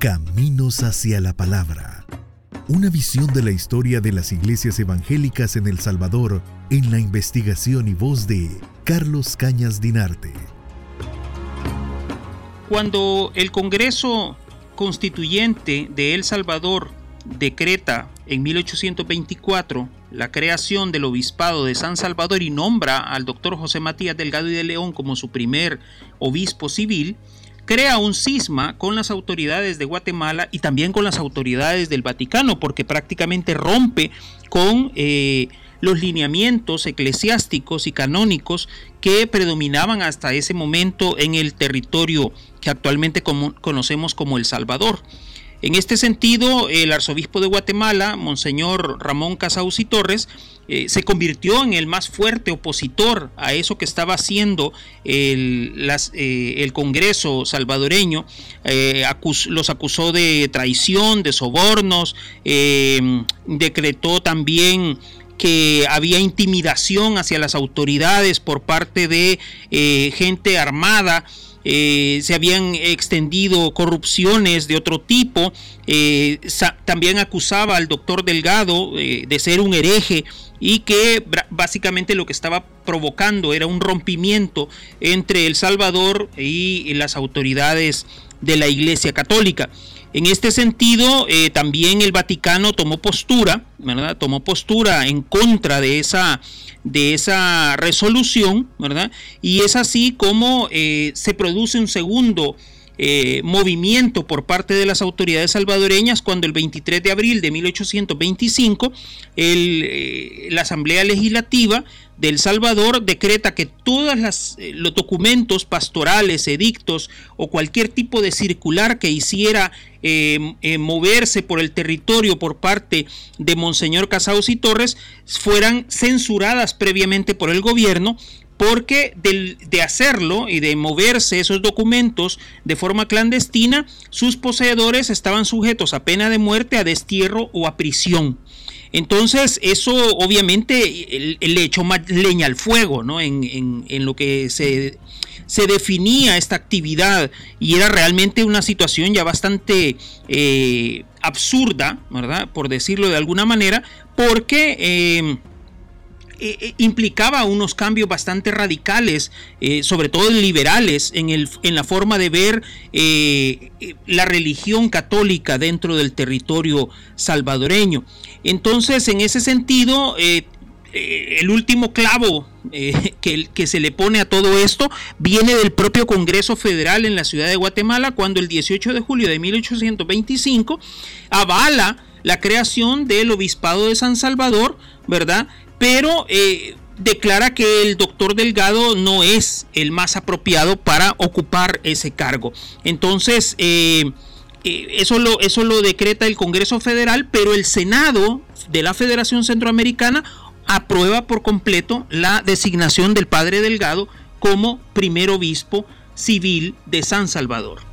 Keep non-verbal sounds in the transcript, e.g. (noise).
Caminos hacia la Palabra. Una visión de la historia de las iglesias evangélicas en El Salvador en la investigación y voz de Carlos Cañas Dinarte. Cuando el Congreso Constituyente de El Salvador decreta en 1824 la creación del Obispado de San Salvador y nombra al doctor José Matías Delgado y de León como su primer obispo civil, crea un cisma con las autoridades de Guatemala y también con las autoridades del Vaticano, porque prácticamente rompe con eh, los lineamientos eclesiásticos y canónicos que predominaban hasta ese momento en el territorio que actualmente conocemos como El Salvador. En este sentido, el arzobispo de Guatemala, Monseñor Ramón Casausi Torres, eh, se convirtió en el más fuerte opositor a eso que estaba haciendo el, eh, Congreso salvadoreño. Eh, los acusó de traición, de sobornos, decretó también que había intimidación hacia las autoridades por parte de gente armada eh, se habían extendido corrupciones de otro tipo. Eh, también acusaba al doctor Delgado eh, de ser un hereje y que básicamente lo que estaba provocando era un rompimiento entre El Salvador y las autoridades de la Iglesia Católica. En este sentido, también el Vaticano tomó postura, ¿verdad? Tomó postura en contra de esa de esa resolución, ¿verdad? Y es así como eh, se produce un segundo eh, movimiento por parte de las autoridades salvadoreñas cuando el 23 de abril de 1825 eh, la Asamblea Legislativa del Salvador decreta que todos los documentos pastorales, edictos o cualquier tipo de circular que hiciera moverse por el territorio por parte de Monseñor Casaus y Torres fueran censuradas previamente por el gobierno porque de hacerlo y de moverse esos documentos de forma clandestina, sus poseedores estaban sujetos a pena de muerte, a destierro o a prisión. Entonces, eso obviamente le echó más leña al fuego, ¿no? En, lo que se, se, definía esta actividad y era realmente una situación ya bastante eh, absurda, ¿verdad? Por decirlo de alguna manera, porque... Eh, eh, eh, implicaba unos cambios bastante radicales, eh, sobre todo liberales, en, el, en, la forma de ver la religión católica dentro del territorio salvadoreño. Entonces, en ese sentido, el último clavo (laughs) que, que, se le pone a todo esto viene del propio Congreso Federal en la ciudad de Guatemala, cuando el 18 de julio de 1825 avala la creación del Obispado de San Salvador, ¿verdad? pero eh, declara que el doctor Delgado no es el más apropiado para ocupar ese cargo. Entonces, eh, eh, eso, eso lo decreta el Congreso Federal, pero el Senado de la Federación Centroamericana aprueba por completo la designación del padre Delgado como primer obispo civil de San Salvador.